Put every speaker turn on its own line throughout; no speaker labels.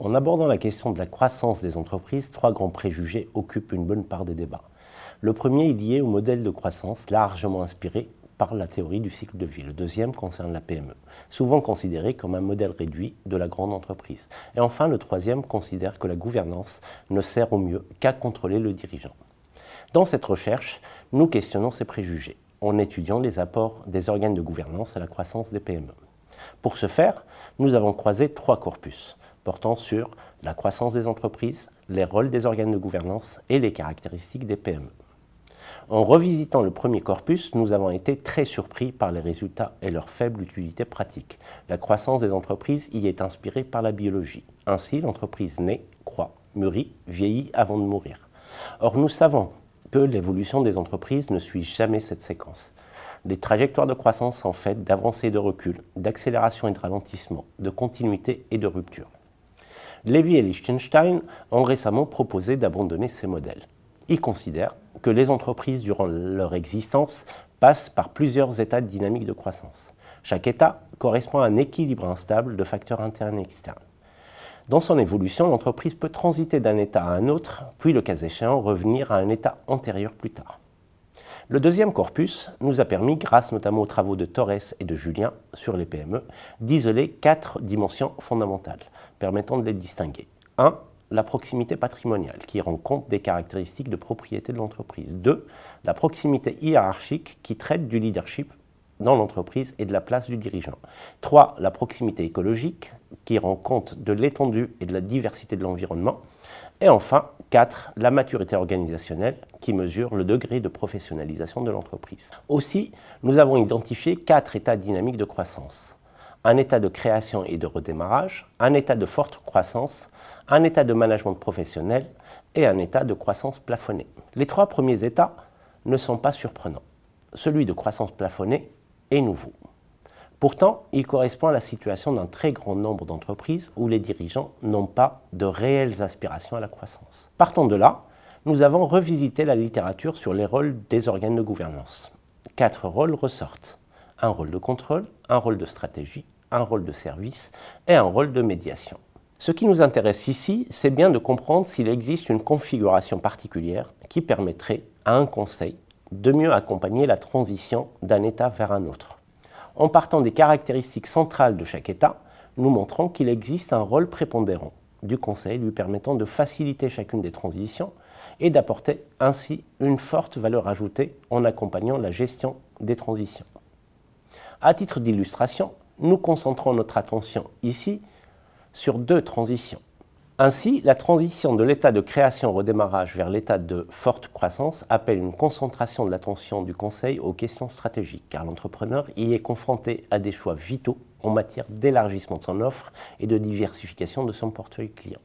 En abordant la question de la croissance des entreprises, trois grands préjugés occupent une bonne part des débats. Le premier est lié au modèle de croissance largement inspiré par la théorie du cycle de vie. Le deuxième concerne la PME, souvent considérée comme un modèle réduit de la grande entreprise. Et enfin, le troisième considère que la gouvernance ne sert au mieux qu'à contrôler le dirigeant. Dans cette recherche, nous questionnons ces préjugés en étudiant les apports des organes de gouvernance à la croissance des PME. Pour ce faire, nous avons croisé trois corpus portant sur la croissance des entreprises, les rôles des organes de gouvernance et les caractéristiques des PME. En revisitant le premier corpus, nous avons été très surpris par les résultats et leur faible utilité pratique. La croissance des entreprises y est inspirée par la biologie. Ainsi, l'entreprise naît, croît, mûrit, vieillit avant de mourir. Or, nous savons que l'évolution des entreprises ne suit jamais cette séquence. Les trajectoires de croissance sont faites d'avancées et de recul, d'accélération et de ralentissement, de continuité et de rupture. Levy et Liechtenstein ont récemment proposé d'abandonner ces modèles. Ils considèrent que les entreprises, durant leur existence, passent par plusieurs états de dynamique de croissance. Chaque état correspond à un équilibre instable de facteurs internes et externes. Dans son évolution, l'entreprise peut transiter d'un état à un autre, puis le cas échéant revenir à un état antérieur plus tard. Le deuxième corpus nous a permis, grâce notamment aux travaux de Torres et de Julien sur les PME, d'isoler quatre dimensions fondamentales permettant de les distinguer. 1. La proximité patrimoniale, qui rend compte des caractéristiques de propriété de l'entreprise. 2. La proximité hiérarchique, qui traite du leadership dans l'entreprise et de la place du dirigeant. 3. La proximité écologique, qui rend compte de l'étendue et de la diversité de l'environnement. Et enfin, 4. La maturité organisationnelle qui mesure le degré de professionnalisation de l'entreprise. Aussi, nous avons identifié quatre états dynamiques de croissance. Un état de création et de redémarrage, un état de forte croissance, un état de management professionnel et un état de croissance plafonnée. Les trois premiers états ne sont pas surprenants. Celui de croissance plafonnée est nouveau. Pourtant, il correspond à la situation d'un très grand nombre d'entreprises où les dirigeants n'ont pas de réelles aspirations à la croissance. Partant de là, nous avons revisité la littérature sur les rôles des organes de gouvernance. Quatre rôles ressortent. Un rôle de contrôle, un rôle de stratégie, un rôle de service et un rôle de médiation. Ce qui nous intéresse ici, c'est bien de comprendre s'il existe une configuration particulière qui permettrait à un conseil de mieux accompagner la transition d'un État vers un autre. En partant des caractéristiques centrales de chaque État, nous montrons qu'il existe un rôle prépondérant du Conseil lui permettant de faciliter chacune des transitions et d'apporter ainsi une forte valeur ajoutée en accompagnant la gestion des transitions. À titre d'illustration, nous concentrons notre attention ici sur deux transitions. Ainsi, la transition de l'état de création redémarrage vers l'état de forte croissance appelle une concentration de l'attention du Conseil aux questions stratégiques, car l'entrepreneur y est confronté à des choix vitaux en matière d'élargissement de son offre et de diversification de son portefeuille client.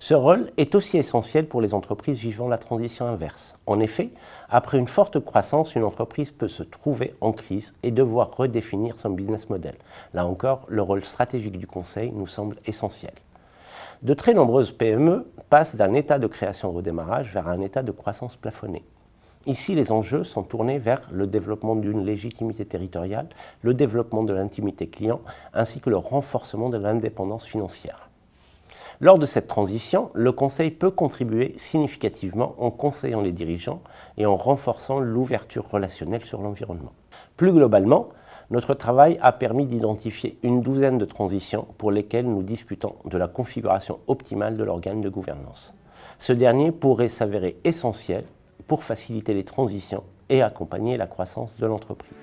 Ce rôle est aussi essentiel pour les entreprises vivant la transition inverse. En effet, après une forte croissance, une entreprise peut se trouver en crise et devoir redéfinir son business model. Là encore, le rôle stratégique du conseil nous semble essentiel. De très nombreuses PME passent d'un état de création au démarrage vers un état de croissance plafonnée. Ici, les enjeux sont tournés vers le développement d'une légitimité territoriale, le développement de l'intimité client, ainsi que le renforcement de l'indépendance financière. Lors de cette transition, le Conseil peut contribuer significativement en conseillant les dirigeants et en renforçant l'ouverture relationnelle sur l'environnement. Plus globalement, notre travail a permis d'identifier une douzaine de transitions pour lesquelles nous discutons de la configuration optimale de l'organe de gouvernance. Ce dernier pourrait s'avérer essentiel pour faciliter les transitions et accompagner la croissance de l'entreprise.